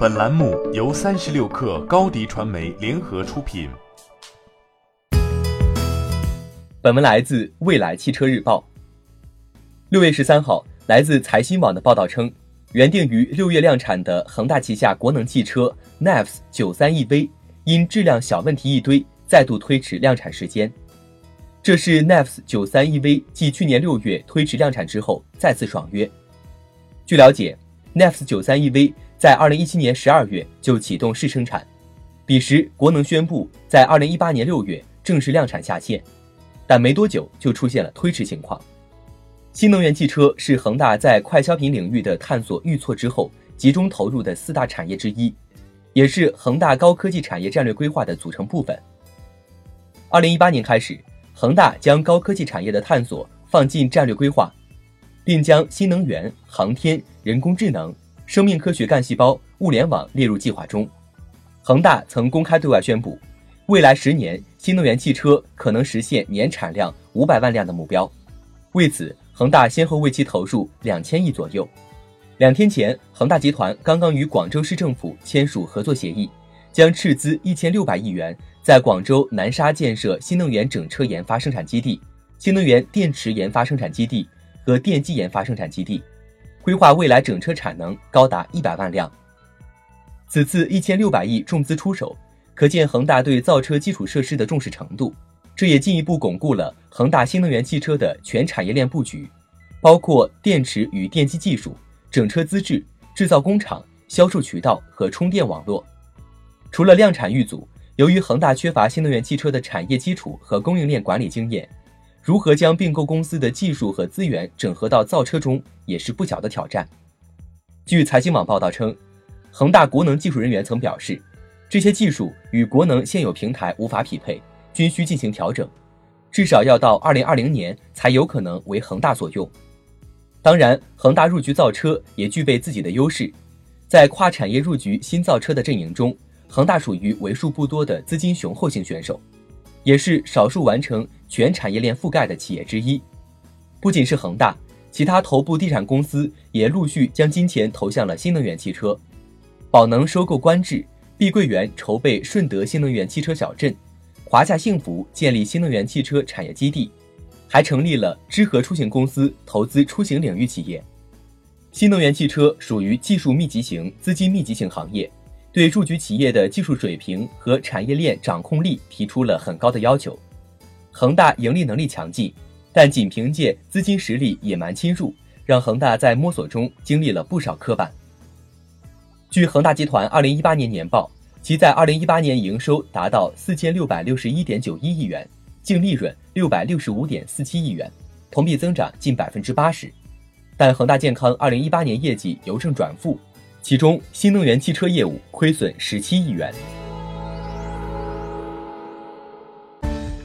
本栏目由三十六氪高低传媒联合出品。本文来自未来汽车日报。六月十三号，来自财新网的报道称，原定于六月量产的恒大旗下国能汽车 NEVS 九三 EV 因质量小问题一堆，再度推迟量产时间。这是 NEVS 九三 EV 继去年六月推迟量产之后再次爽约。据了解，NEVS 九三 EV。在二零一七年十二月就启动试生产，彼时国能宣布在二零一八年六月正式量产下线，但没多久就出现了推迟情况。新能源汽车是恒大在快消品领域的探索遇挫之后集中投入的四大产业之一，也是恒大高科技产业战略规划的组成部分。二零一八年开始，恒大将高科技产业的探索放进战略规划，并将新能源、航天、人工智能。生命科学干细胞、物联网列入计划中。恒大曾公开对外宣布，未来十年新能源汽车可能实现年产量五百万辆的目标。为此，恒大先后为其投入两千亿左右。两天前，恒大集团刚刚与广州市政府签署合作协议，将斥资一千六百亿元，在广州南沙建设新能源整车研发生产基地、新能源电池研发生产基地和电机研发生产基地。规划未来整车产能高达一百万辆。此次一千六百亿重资出手，可见恒大对造车基础设施的重视程度。这也进一步巩固了恒大新能源汽车的全产业链布局，包括电池与电机技术、整车资质、制造工厂、销售渠道和充电网络。除了量产遇阻，由于恒大缺乏新能源汽车的产业基础和供应链管理经验。如何将并购公司的技术和资源整合到造车中，也是不小的挑战。据财经网报道称，恒大国能技术人员曾表示，这些技术与国能现有平台无法匹配，均需进行调整，至少要到二零二零年才有可能为恒大所用。当然，恒大入局造车也具备自己的优势，在跨产业入局新造车的阵营中，恒大属于为数不多的资金雄厚型选手。也是少数完成全产业链覆盖的企业之一。不仅是恒大，其他头部地产公司也陆续将金钱投向了新能源汽车。宝能收购观致，碧桂园筹备顺德新能源汽车小镇，华夏幸福建立新能源汽车产业基地，还成立了知和出行公司，投资出行领域企业。新能源汽车属于技术密集型、资金密集型行业。对入局企业的技术水平和产业链掌控力提出了很高的要求。恒大盈利能力强劲，但仅凭借资金实力野蛮侵入，让恒大在摸索中经历了不少磕绊。据恒大集团二零一八年年报，其在二零一八年营收达到四千六百六十一点九一亿元，净利润六百六十五点四七亿元，同比增长近百分之八十。但恒大健康二零一八年业绩由正转负。其中，新能源汽车业务亏损十七亿元。